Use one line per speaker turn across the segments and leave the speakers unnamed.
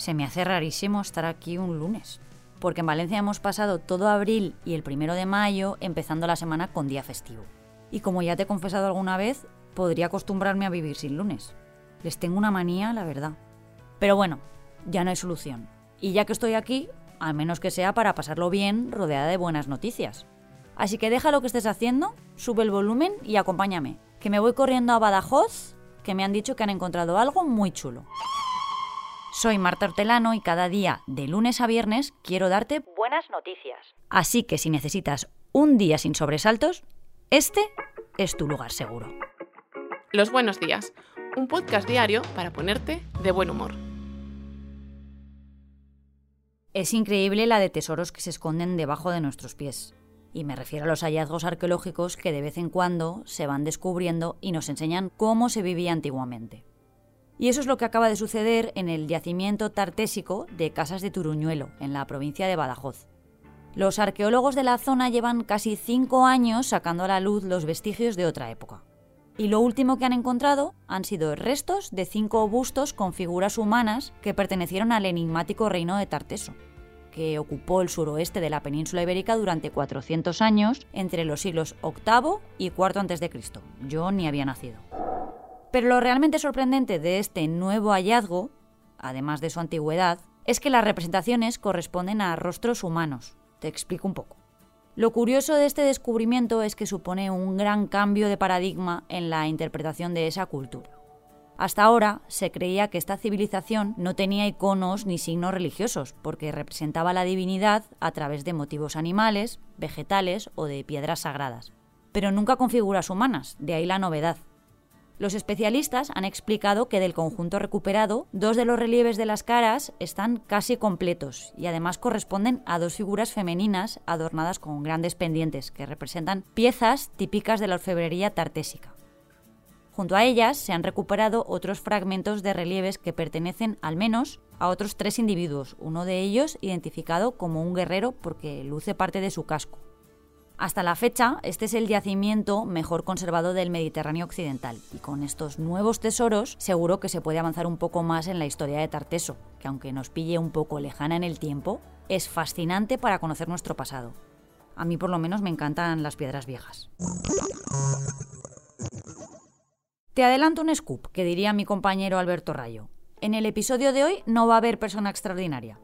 Se me hace rarísimo estar aquí un lunes, porque en Valencia hemos pasado todo abril y el primero de mayo empezando la semana con día festivo. Y como ya te he confesado alguna vez, podría acostumbrarme a vivir sin lunes. Les tengo una manía, la verdad. Pero bueno, ya no hay solución. Y ya que estoy aquí, al menos que sea para pasarlo bien rodeada de buenas noticias. Así que deja lo que estés haciendo, sube el volumen y acompáñame, que me voy corriendo a Badajoz, que me han dicho que han encontrado algo muy chulo. Soy Marta Hortelano y cada día, de lunes a viernes, quiero darte buenas noticias. Así que si necesitas un día sin sobresaltos, este es tu lugar seguro.
Los buenos días, un podcast diario para ponerte de buen humor.
Es increíble la de tesoros que se esconden debajo de nuestros pies. Y me refiero a los hallazgos arqueológicos que de vez en cuando se van descubriendo y nos enseñan cómo se vivía antiguamente. Y eso es lo que acaba de suceder en el yacimiento tartésico de Casas de Turuñuelo, en la provincia de Badajoz. Los arqueólogos de la zona llevan casi cinco años sacando a la luz los vestigios de otra época. Y lo último que han encontrado han sido restos de cinco bustos con figuras humanas que pertenecieron al enigmático reino de Tarteso, que ocupó el suroeste de la península ibérica durante 400 años entre los siglos VIII y IV a.C. Yo ni había nacido. Pero lo realmente sorprendente de este nuevo hallazgo, además de su antigüedad, es que las representaciones corresponden a rostros humanos. Te explico un poco. Lo curioso de este descubrimiento es que supone un gran cambio de paradigma en la interpretación de esa cultura. Hasta ahora se creía que esta civilización no tenía iconos ni signos religiosos, porque representaba la divinidad a través de motivos animales, vegetales o de piedras sagradas, pero nunca con figuras humanas, de ahí la novedad. Los especialistas han explicado que del conjunto recuperado, dos de los relieves de las caras están casi completos y además corresponden a dos figuras femeninas adornadas con grandes pendientes que representan piezas típicas de la orfebrería tartésica. Junto a ellas se han recuperado otros fragmentos de relieves que pertenecen al menos a otros tres individuos, uno de ellos identificado como un guerrero porque luce parte de su casco. Hasta la fecha, este es el yacimiento mejor conservado del Mediterráneo occidental y con estos nuevos tesoros seguro que se puede avanzar un poco más en la historia de Tarteso, que aunque nos pille un poco lejana en el tiempo, es fascinante para conocer nuestro pasado. A mí por lo menos me encantan las piedras viejas. Te adelanto un scoop que diría mi compañero Alberto Rayo. En el episodio de hoy no va a haber persona extraordinaria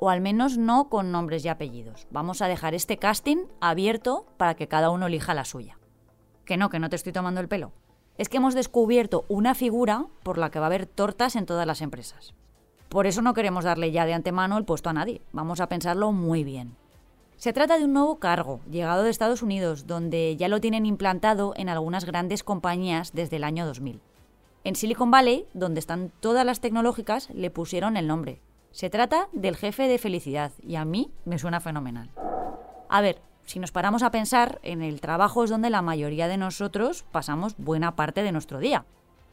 o al menos no con nombres y apellidos. Vamos a dejar este casting abierto para que cada uno elija la suya. Que no, que no te estoy tomando el pelo. Es que hemos descubierto una figura por la que va a haber tortas en todas las empresas. Por eso no queremos darle ya de antemano el puesto a nadie. Vamos a pensarlo muy bien. Se trata de un nuevo cargo, llegado de Estados Unidos, donde ya lo tienen implantado en algunas grandes compañías desde el año 2000. En Silicon Valley, donde están todas las tecnológicas, le pusieron el nombre, se trata del jefe de felicidad y a mí me suena fenomenal. A ver, si nos paramos a pensar, en el trabajo es donde la mayoría de nosotros pasamos buena parte de nuestro día.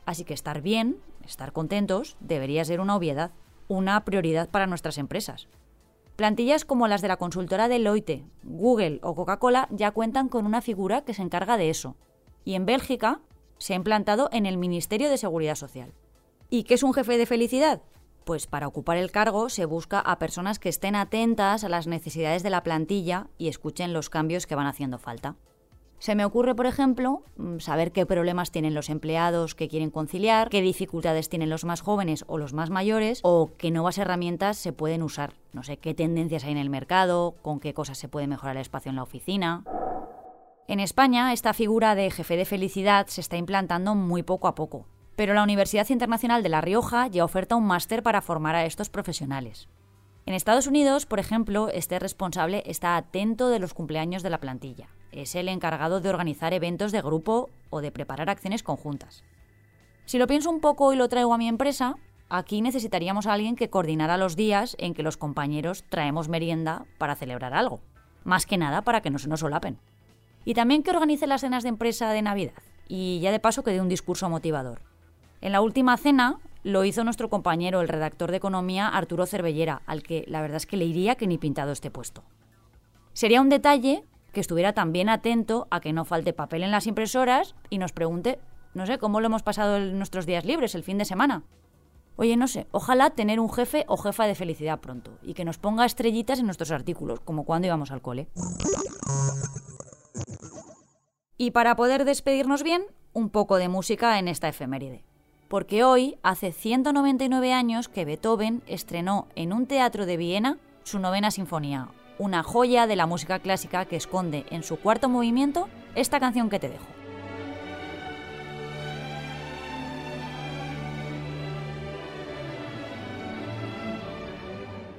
Así que estar bien, estar contentos, debería ser una obviedad, una prioridad para nuestras empresas. Plantillas como las de la consultora Deloitte, Google o Coca-Cola ya cuentan con una figura que se encarga de eso. Y en Bélgica se ha implantado en el Ministerio de Seguridad Social. ¿Y qué es un jefe de felicidad? Pues para ocupar el cargo se busca a personas que estén atentas a las necesidades de la plantilla y escuchen los cambios que van haciendo falta. Se me ocurre, por ejemplo, mm, saber qué problemas tienen los empleados que quieren conciliar, qué dificultades tienen los más jóvenes o los más mayores, o qué nuevas herramientas se pueden usar. No sé qué tendencias hay en el mercado, con qué cosas se puede mejorar el espacio en la oficina. En España, esta figura de jefe de felicidad se está implantando muy poco a poco pero la Universidad Internacional de La Rioja ya oferta un máster para formar a estos profesionales. En Estados Unidos, por ejemplo, este responsable está atento de los cumpleaños de la plantilla. Es el encargado de organizar eventos de grupo o de preparar acciones conjuntas. Si lo pienso un poco y lo traigo a mi empresa, aquí necesitaríamos a alguien que coordinara los días en que los compañeros traemos merienda para celebrar algo. Más que nada para que no se nos solapen. Y también que organice las cenas de empresa de Navidad. Y ya de paso que dé un discurso motivador. En la última cena lo hizo nuestro compañero, el redactor de economía Arturo Cervellera, al que la verdad es que le iría que ni pintado este puesto. Sería un detalle que estuviera también atento a que no falte papel en las impresoras y nos pregunte No sé, ¿cómo lo hemos pasado nuestros días libres, el fin de semana? Oye, no sé, ojalá tener un jefe o jefa de felicidad pronto y que nos ponga estrellitas en nuestros artículos, como cuando íbamos al cole. Y para poder despedirnos bien, un poco de música en esta efeméride. Porque hoy hace 199 años que Beethoven estrenó en un teatro de Viena su novena sinfonía, una joya de la música clásica que esconde en su cuarto movimiento esta canción que te dejo.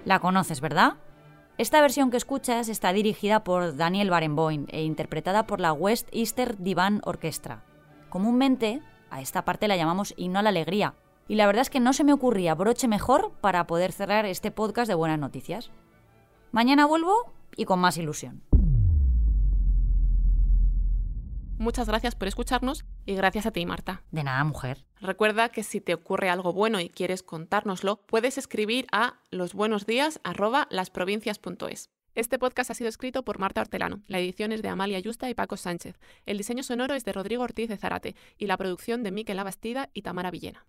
La conoces, ¿verdad? Esta versión que escuchas está dirigida por Daniel Barenboim e interpretada por la West Easter Divan Orchestra. Comúnmente, a esta parte la llamamos himno a la alegría, y la verdad es que no se me ocurría broche mejor para poder cerrar este podcast de buenas noticias. Mañana vuelvo y con más ilusión.
Muchas gracias por escucharnos y gracias a ti, Marta.
De nada, mujer.
Recuerda que si te ocurre algo bueno y quieres contárnoslo, puedes escribir a losbuenosdías@lasprovincias.es. Este podcast ha sido escrito por Marta Hortelano, la edición es de Amalia Yusta y Paco Sánchez, el diseño sonoro es de Rodrigo Ortiz de Zarate y la producción de Miquel Abastida y Tamara Villena.